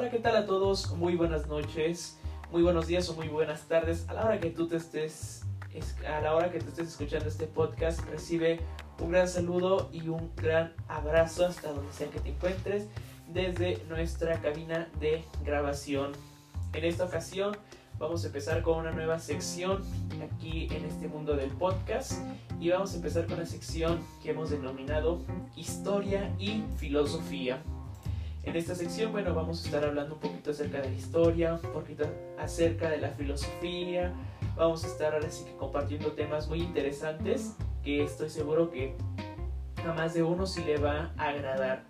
Hola, ¿qué tal a todos? Muy buenas noches, muy buenos días o muy buenas tardes. A la hora que tú te estés, a la hora que te estés escuchando este podcast, recibe un gran saludo y un gran abrazo hasta donde sea que te encuentres desde nuestra cabina de grabación. En esta ocasión vamos a empezar con una nueva sección aquí en este mundo del podcast y vamos a empezar con la sección que hemos denominado historia y filosofía. En esta sección, bueno, vamos a estar hablando un poquito acerca de la historia, un poquito acerca de la filosofía. Vamos a estar ahora sí que compartiendo temas muy interesantes que estoy seguro que a más de uno sí le va a agradar.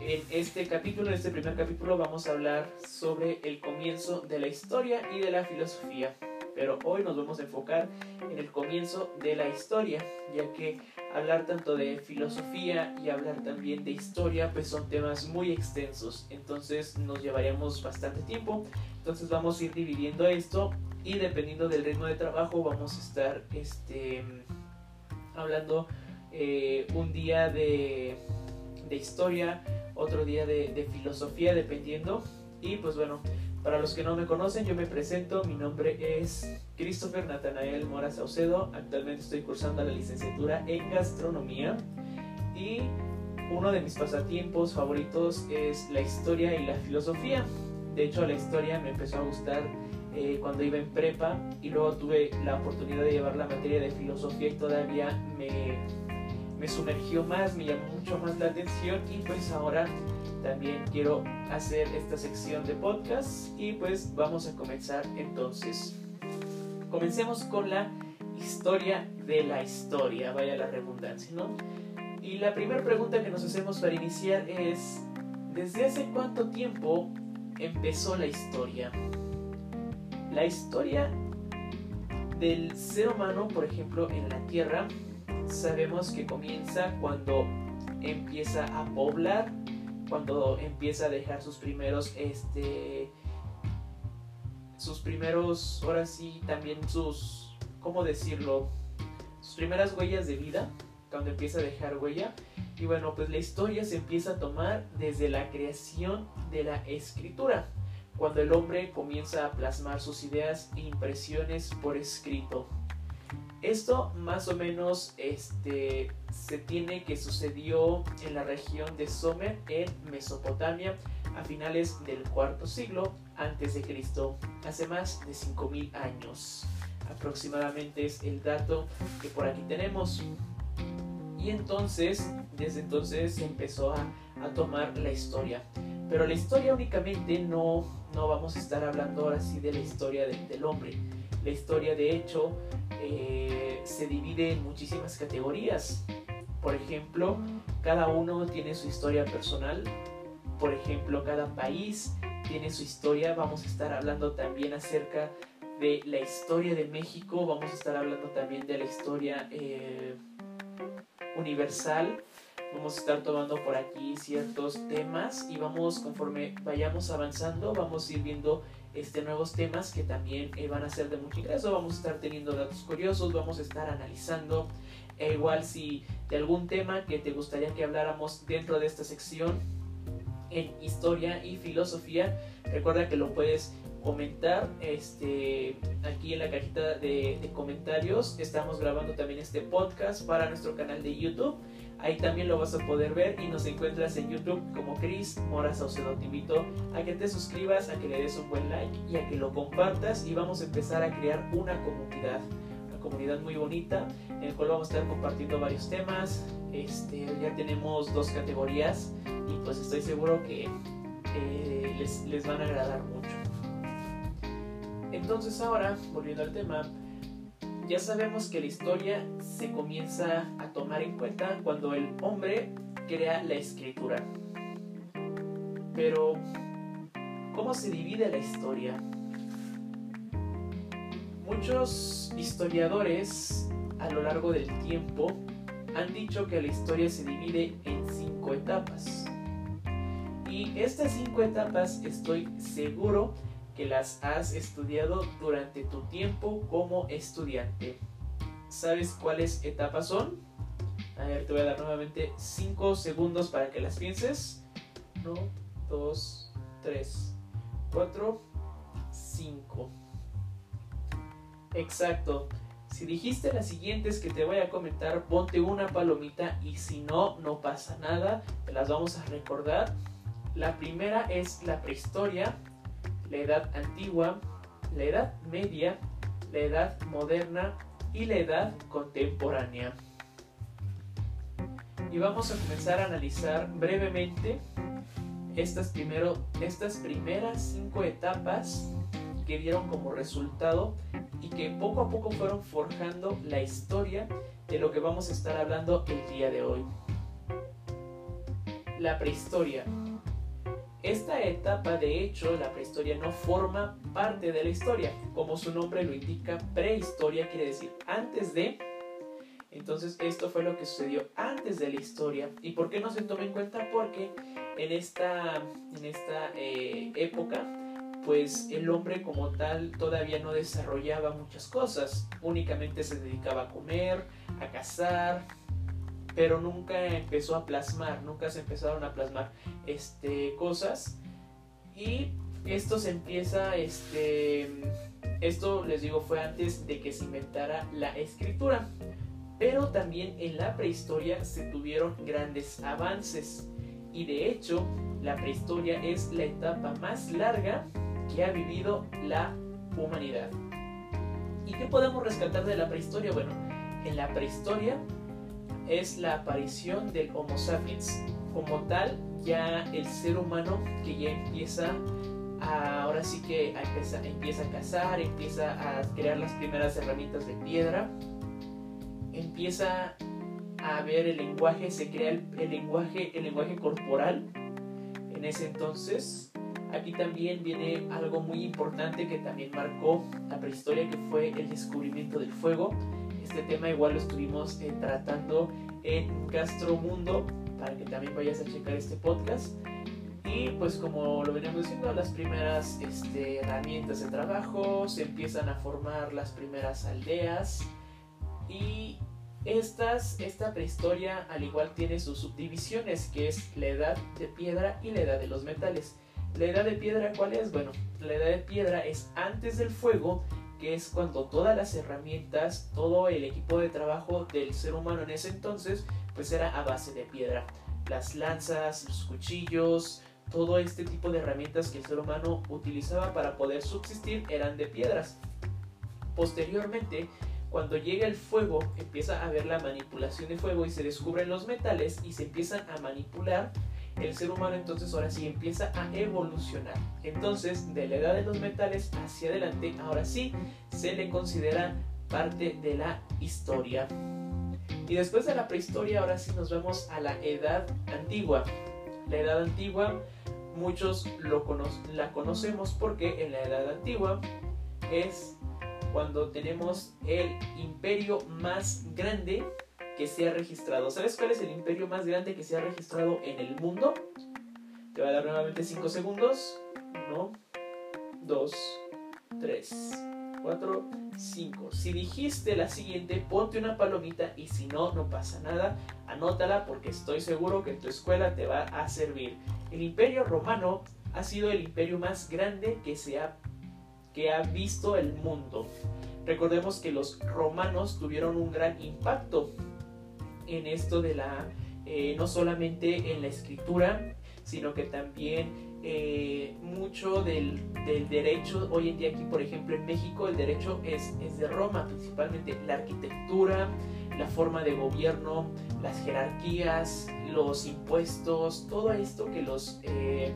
En este capítulo, en este primer capítulo, vamos a hablar sobre el comienzo de la historia y de la filosofía. Pero hoy nos vamos a enfocar en el comienzo de la historia, ya que hablar tanto de filosofía y hablar también de historia, pues son temas muy extensos, entonces nos llevaríamos bastante tiempo. Entonces vamos a ir dividiendo esto y dependiendo del ritmo de trabajo vamos a estar este, hablando eh, un día de, de, historia, otro día de, de filosofía, dependiendo. Y pues bueno, para los que no me conocen, yo me presento, mi nombre es Christopher Natanael Mora Saucedo, actualmente estoy cursando la licenciatura en gastronomía. Y uno de mis pasatiempos favoritos es la historia y la filosofía. De hecho, la historia me empezó a gustar eh, cuando iba en prepa y luego tuve la oportunidad de llevar la materia de filosofía y todavía me, me sumergió más, me llamó mucho más la atención. Y pues ahora también quiero hacer esta sección de podcast y pues vamos a comenzar entonces. Comencemos con la historia de la historia, vaya la redundancia, ¿no? Y la primera pregunta que nos hacemos para iniciar es, ¿desde hace cuánto tiempo empezó la historia? La historia del ser humano, por ejemplo, en la Tierra, sabemos que comienza cuando empieza a poblar cuando empieza a dejar sus primeros, este, sus primeros, ahora sí, también sus, ¿cómo decirlo? Sus primeras huellas de vida, cuando empieza a dejar huella. Y bueno, pues la historia se empieza a tomar desde la creación de la escritura, cuando el hombre comienza a plasmar sus ideas e impresiones por escrito. Esto más o menos este, se tiene que sucedió en la región de Sumer en Mesopotamia a finales del cuarto siglo antes de Cristo, hace más de 5000 años. Aproximadamente es el dato que por aquí tenemos. Y entonces, desde entonces se empezó a, a tomar la historia. Pero la historia únicamente no, no vamos a estar hablando ahora sí de la historia del hombre. La historia de hecho eh, se divide en muchísimas categorías. Por ejemplo, cada uno tiene su historia personal. Por ejemplo, cada país tiene su historia. Vamos a estar hablando también acerca de la historia de México. Vamos a estar hablando también de la historia eh, universal. Vamos a estar tomando por aquí ciertos temas y vamos conforme vayamos avanzando, vamos a ir viendo este, nuevos temas que también eh, van a ser de mucho ingreso. Vamos a estar teniendo datos curiosos, vamos a estar analizando. E igual si de algún tema que te gustaría que habláramos dentro de esta sección en historia y filosofía, recuerda que lo puedes comentar este, aquí en la cajita de, de comentarios. Estamos grabando también este podcast para nuestro canal de YouTube. Ahí también lo vas a poder ver y nos encuentras en YouTube como Chris Mora Saucedo. Te invito a que te suscribas, a que le des un buen like y a que lo compartas y vamos a empezar a crear una comunidad. Una comunidad muy bonita en el cual vamos a estar compartiendo varios temas. Este, ya tenemos dos categorías y pues estoy seguro que eh, les, les van a agradar mucho. Entonces ahora, volviendo al tema, ya sabemos que la historia se comienza a tomar en cuenta cuando el hombre crea la escritura. Pero, ¿cómo se divide la historia? Muchos historiadores a lo largo del tiempo han dicho que la historia se divide en cinco etapas. Y estas cinco etapas estoy seguro que las has estudiado durante tu tiempo como estudiante. ¿Sabes cuáles etapas son? A ver, te voy a dar nuevamente 5 segundos para que las pienses. 1, 2, 3, 4, 5. Exacto. Si dijiste las siguientes que te voy a comentar, ponte una palomita y si no, no pasa nada. Te las vamos a recordar. La primera es la prehistoria, la edad antigua, la edad media, la edad moderna y la edad contemporánea. Y vamos a comenzar a analizar brevemente estas, primero, estas primeras cinco etapas que dieron como resultado y que poco a poco fueron forjando la historia de lo que vamos a estar hablando el día de hoy. La prehistoria. Esta etapa, de hecho, la prehistoria no forma parte de la historia. Como su nombre lo indica, prehistoria quiere decir antes de. Entonces esto fue lo que sucedió antes de la historia. ¿Y por qué no se toma en cuenta? Porque en esta, en esta eh, época pues el hombre como tal todavía no desarrollaba muchas cosas, únicamente se dedicaba a comer, a cazar, pero nunca empezó a plasmar, nunca se empezaron a plasmar este, cosas y esto se empieza, este, esto les digo fue antes de que se inventara la escritura, pero también en la prehistoria se tuvieron grandes avances y de hecho la prehistoria es la etapa más larga que ha vivido la humanidad. ¿Y qué podemos rescatar de la prehistoria? Bueno, en la prehistoria es la aparición del Homo sapiens. Como tal, ya el ser humano que ya empieza a, ahora sí que empieza, empieza a cazar, empieza a crear las primeras herramientas de piedra, empieza a ver el lenguaje, se crea el lenguaje, el lenguaje corporal. En ese entonces Aquí también viene algo muy importante que también marcó la prehistoria, que fue el descubrimiento del fuego. Este tema igual lo estuvimos eh, tratando en Mundo para que también vayas a checar este podcast. Y pues como lo veníamos diciendo, las primeras este, herramientas de trabajo, se empiezan a formar las primeras aldeas y estas, esta prehistoria al igual tiene sus subdivisiones, que es la edad de piedra y la edad de los metales. La edad de piedra, ¿cuál es? Bueno, la edad de piedra es antes del fuego, que es cuando todas las herramientas, todo el equipo de trabajo del ser humano en ese entonces, pues era a base de piedra. Las lanzas, los cuchillos, todo este tipo de herramientas que el ser humano utilizaba para poder subsistir eran de piedras. Posteriormente, cuando llega el fuego, empieza a haber la manipulación de fuego y se descubren los metales y se empiezan a manipular el ser humano entonces ahora sí empieza a evolucionar. Entonces, de la edad de los metales hacia adelante, ahora sí se le considera parte de la historia. Y después de la prehistoria, ahora sí nos vemos a la edad antigua. La edad antigua, muchos la conocemos porque en la edad antigua es cuando tenemos el imperio más grande que se ha registrado. ¿Sabes cuál es el imperio más grande que se ha registrado en el mundo? Te voy a dar nuevamente 5 segundos. 1, 2, 3, 4, 5. Si dijiste la siguiente, ponte una palomita y si no, no pasa nada. Anótala porque estoy seguro que en tu escuela te va a servir. El imperio romano ha sido el imperio más grande que, se ha, que ha visto el mundo. Recordemos que los romanos tuvieron un gran impacto en esto de la, eh, no solamente en la escritura, sino que también eh, mucho del, derecho, hoy en día aquí por ejemplo en México el derecho es, es de Roma, principalmente la arquitectura, la forma de gobierno, las jerarquías, los impuestos, todo esto que los, eh,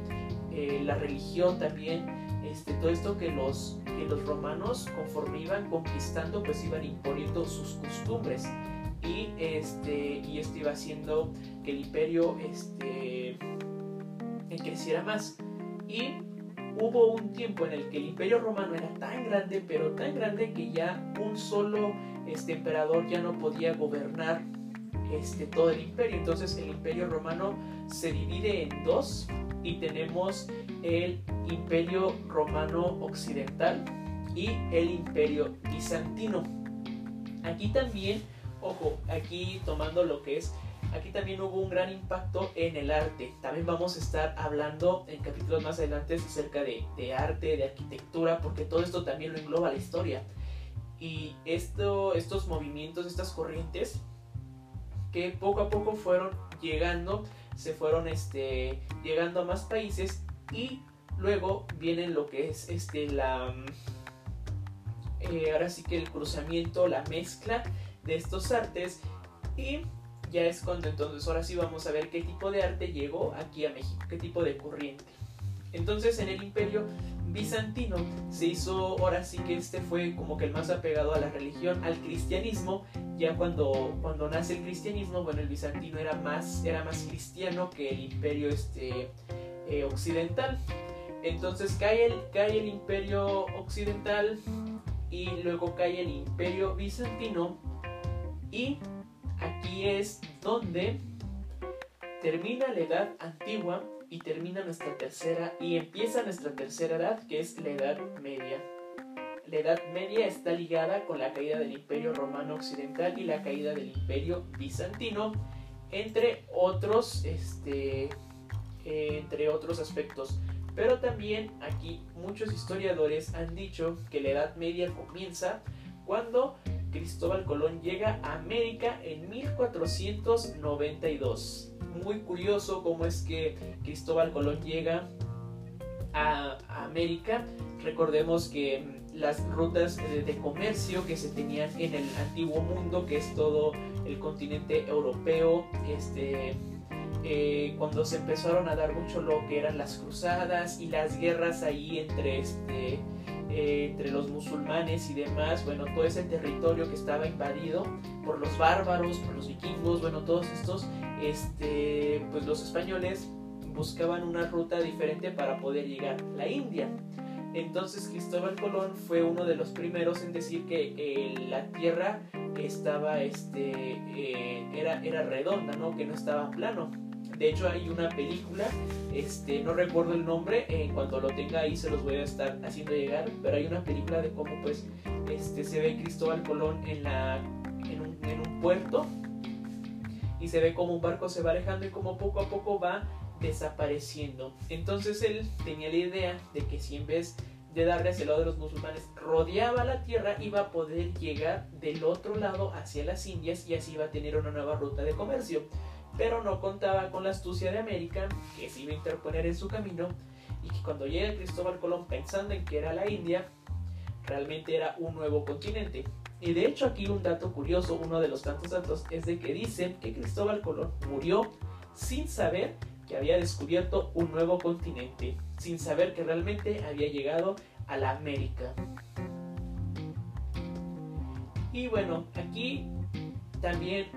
la religión también, este, todo esto que los, que los romanos conforme iban conquistando pues iban imponiendo sus costumbres y, este, y esto iba haciendo que el imperio este, creciera más. Y hubo un tiempo en el que el imperio romano era tan grande, pero tan grande que ya un solo este, emperador ya no podía gobernar este, todo el imperio. Entonces el imperio romano se divide en dos y tenemos el imperio romano occidental y el imperio bizantino. Aquí también ojo, aquí tomando lo que es, aquí también hubo un gran impacto en el arte. También vamos a estar hablando en capítulos más adelante acerca de, arte, de arquitectura, porque todo esto también lo engloba la historia. Y esto, estos movimientos, estas corrientes, que poco a poco fueron llegando, se fueron este, llegando a más países y luego viene lo que es este, la, eh, ahora sí que el cruzamiento, la mezcla de estos artes y ya es cuando entonces ahora sí vamos a ver qué tipo de arte llegó aquí a México, qué tipo de corriente. Entonces en el imperio bizantino se hizo, ahora sí que este fue como que el más apegado a la religión, al cristianismo, ya cuando, cuando nace el cristianismo, bueno, el bizantino era más, era más cristiano que el imperio este, eh, occidental. Entonces cae cae el imperio occidental y luego cae el imperio bizantino y aquí es donde termina la edad antigua y termina nuestra tercera y empieza nuestra tercera edad que es la edad media. La edad media está ligada con la caída del imperio romano occidental y la caída del imperio bizantino entre otros este entre otros aspectos. Pero también aquí muchos historiadores han dicho que la Edad Media comienza cuando Cristóbal Colón llega a América en 1492 muy curioso cómo es que Cristóbal Colón llega a, América. Recordemos que mm, las rutas de, comercio que se tenían en el antiguo mundo, que es todo el continente europeo, este, eh, cuando se empezaron a dar mucho lo que eran las cruzadas y las guerras ahí entre este, entre los musulmanes y demás, bueno, todo ese territorio que estaba invadido por los bárbaros, por los vikingos, bueno, todos estos, este, pues los españoles buscaban una ruta diferente para poder llegar a la India. Entonces Cristóbal Colón fue uno de los primeros en decir que la tierra estaba, este, eh, era, era redonda, ¿no? que no estaba plano. De hecho hay una película, este, no recuerdo el nombre, en cuanto lo tenga ahí se los voy a estar haciendo llegar, pero hay una película de cómo pues este, se ve Cristóbal Colón en, la, en, un, puerto y se ve como un barco se va alejando y como poco a poco va desapareciendo. Entonces él tenía la idea de que si en vez de darle hacia el lado de los musulmanes rodeaba la tierra, iba a poder llegar del otro lado hacia las Indias y así iba a tener una nueva ruta de comercio pero no contaba con la astucia de América, que se iba a interponer en su camino, y que cuando llega Cristóbal Colón pensando en que era la India, realmente era un nuevo continente. Y de hecho aquí un dato curioso, uno de los tantos datos, es de que dicen que Cristóbal Colón murió sin saber que había descubierto un nuevo continente, sin saber que realmente había llegado a la América. Y bueno, aquí también,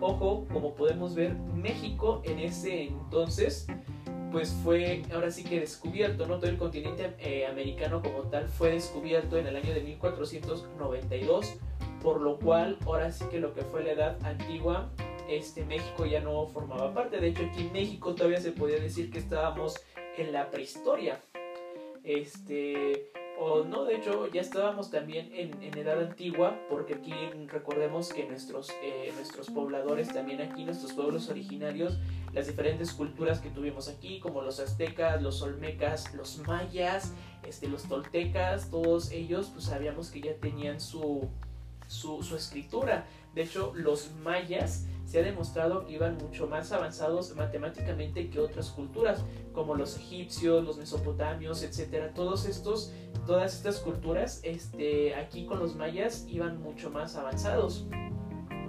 ojo, como podemos ver, México en ese entonces, pues fue ahora sí que descubierto, ¿no? Todo el continente eh, americano como tal fue descubierto en el año de 1492, por lo cual ahora sí que lo que fue la edad antigua, este México ya no formaba parte. De hecho, aquí en México todavía se podía decir que estábamos en la prehistoria. Este, o no, de hecho ya estábamos también en, edad antigua, porque aquí recordemos que nuestros, eh, nuestros pobladores, también aquí nuestros pueblos originarios, las diferentes culturas que tuvimos aquí, como los aztecas, los olmecas, los mayas, este, los toltecas, todos ellos, pues sabíamos que ya tenían su, su, escritura. De hecho, los mayas se ha demostrado que iban mucho más avanzados matemáticamente que otras culturas, como los egipcios, los mesopotamios, etcétera. Todos estos, todas estas culturas, este, aquí con los mayas iban mucho más avanzados,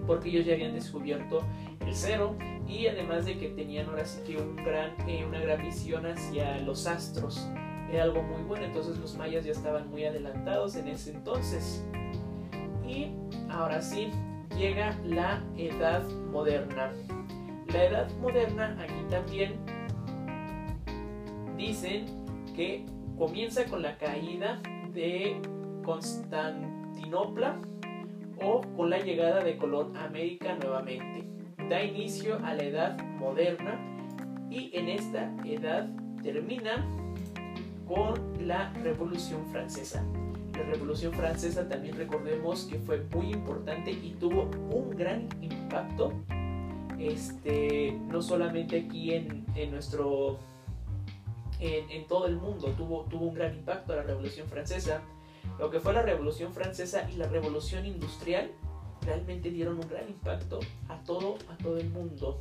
porque ellos ya habían descubierto el cero y además de que tenían ahora sí que un gran, eh, una gran visión hacia los astros. Era algo muy bueno, entonces los mayas ya estaban muy adelantados en ese entonces. Y ahora sí, llega la edad moderna. La edad moderna aquí también dicen que comienza con la caída de Constantinopla o con la llegada de Colón América nuevamente. Da inicio a la edad moderna y en esta edad termina con la Revolución Francesa. La Revolución Francesa también recordemos que fue muy importante y tuvo un gran impacto, este, no solamente aquí en, en nuestro, en, en, todo el mundo, tuvo, tuvo un gran impacto la Revolución Francesa. Lo que fue la Revolución Francesa y la Revolución Industrial realmente dieron un gran impacto a todo, a todo el mundo.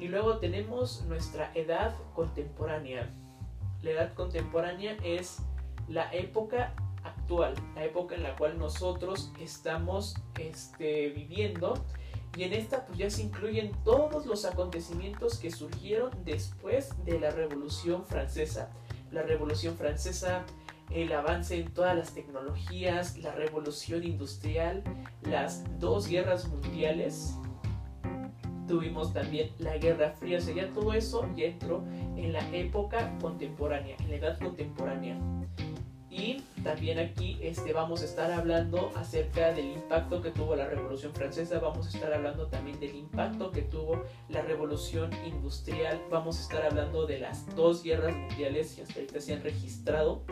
Y luego tenemos nuestra edad contemporánea. La edad contemporánea es la época actual, la época en la cual nosotros estamos este, viviendo. Y en esta pues ya se incluyen todos los acontecimientos que surgieron después de la Revolución Francesa. La Revolución Francesa, el avance en todas las tecnologías, la revolución industrial, las dos guerras mundiales. Tuvimos también la Guerra Fría, o sea, todo eso ya entró en la época contemporánea, en la edad contemporánea. Y también aquí este, vamos a estar hablando acerca del impacto que tuvo la Revolución Francesa, vamos a estar hablando también del impacto que tuvo la Revolución Industrial, vamos a estar hablando de las dos guerras mundiales que hasta ahorita se han registrado.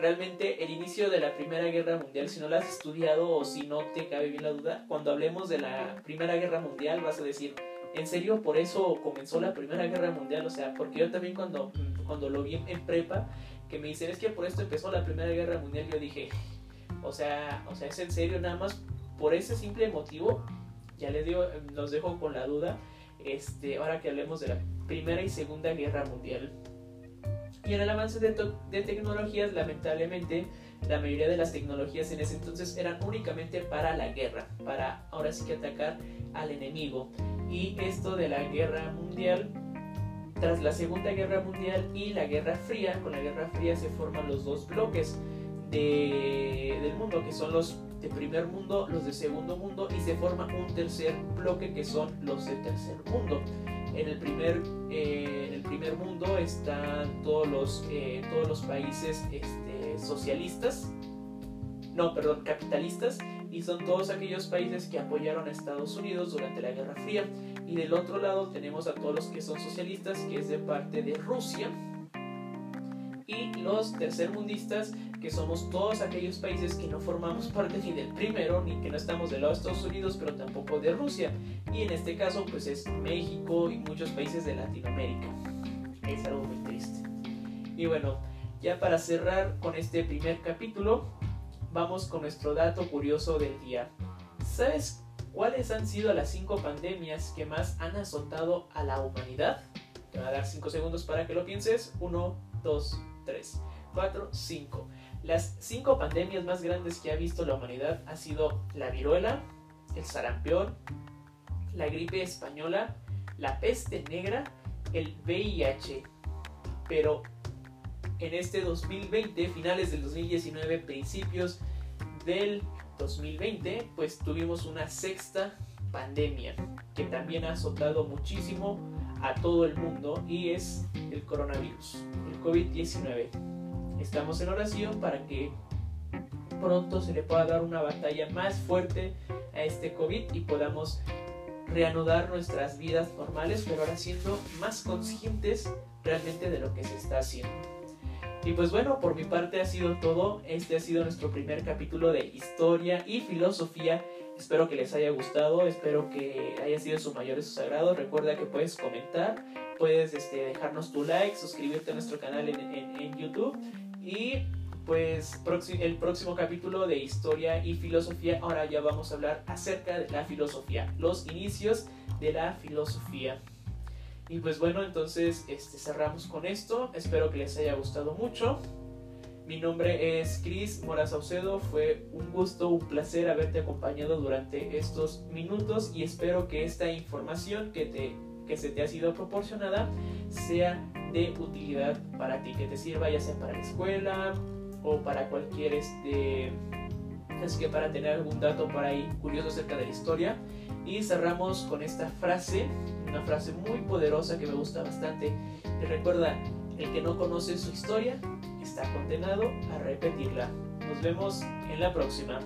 Realmente el inicio de la Primera Guerra Mundial, si no la has estudiado o si no te cabe bien la duda, cuando hablemos de la Primera Guerra Mundial vas a decir, ¿en serio por eso comenzó la Primera Guerra Mundial? O sea, porque yo también cuando, cuando lo vi en prepa, que me dicen es que por esto empezó la Primera Guerra Mundial, yo dije, o sea, o sea, es en serio, nada más por ese simple motivo, ya les digo, los dejo con la duda, este, ahora que hablemos de la Primera y Segunda Guerra Mundial. Y en el avance de, de tecnologías, lamentablemente, la mayoría de las tecnologías en ese entonces eran únicamente para la guerra, para ahora sí que atacar al enemigo. Y esto de la guerra mundial tras la Segunda Guerra Mundial y la Guerra Fría, con la Guerra Fría se forman los dos bloques de, del mundo, que son los de primer mundo, los de segundo mundo, y se forma un tercer bloque que son los de tercer mundo. En el primer, eh, en el primer mundo están todos los, eh, todos los países este, socialistas, no, perdón, capitalistas, y son todos aquellos países que apoyaron a Estados Unidos durante la Guerra Fría. Y del otro lado tenemos a todos los que son socialistas, que es de parte de Rusia. Y los tercermundistas, que somos todos aquellos países que no formamos parte ni del primero, ni que no estamos del lado de Estados Unidos, pero tampoco de Rusia. Y en este caso, pues es México y muchos países de Latinoamérica. Es algo muy triste. Y bueno, ya para cerrar con este primer capítulo, vamos con nuestro dato curioso del día. ¿Sabes cuáles han sido las cinco pandemias que más han azotado a la humanidad? Te voy a dar 5 segundos para que lo pienses. 1, 2, 3, 4, 5. Las cinco pandemias más grandes que ha visto la humanidad ha sido la viruela, el sarampión, la gripe española, la peste negra, el VIH. Pero en este 2020, finales del 2019, principios del 2020, pues tuvimos una sexta pandemia que también ha azotado muchísimo a todo el mundo y es el coronavirus, el COVID-19. Estamos en oración para que pronto se le pueda dar una batalla más fuerte a este COVID y podamos reanudar nuestras vidas normales, pero ahora siendo más conscientes realmente de lo que se está haciendo. Y pues bueno, por mi parte ha sido todo. Este ha sido nuestro primer capítulo de historia y filosofía. Espero que les haya gustado, espero que haya sido su mayor y su sagrado. Recuerda que puedes comentar, puedes este, dejarnos tu like, suscribirte a nuestro canal en, en, en YouTube y pues el próximo capítulo de historia y filosofía, ahora ya vamos a hablar acerca de la filosofía, los inicios de la filosofía. Y pues bueno, entonces este, cerramos con esto. Espero que les haya gustado mucho. Mi nombre es Chris Mora Saucedo. Fue un gusto, un placer haberte acompañado durante estos minutos y espero que esta información que, te, que se te ha sido proporcionada sea de utilidad para ti, que te sirva ya sea para la escuela o para cualquier este es que para tener algún dato por ahí curioso acerca de la historia y cerramos con esta frase una frase muy poderosa que me gusta bastante. Y recuerda, el que no conoce su historia está condenado a repetirla. Nos vemos en la próxima.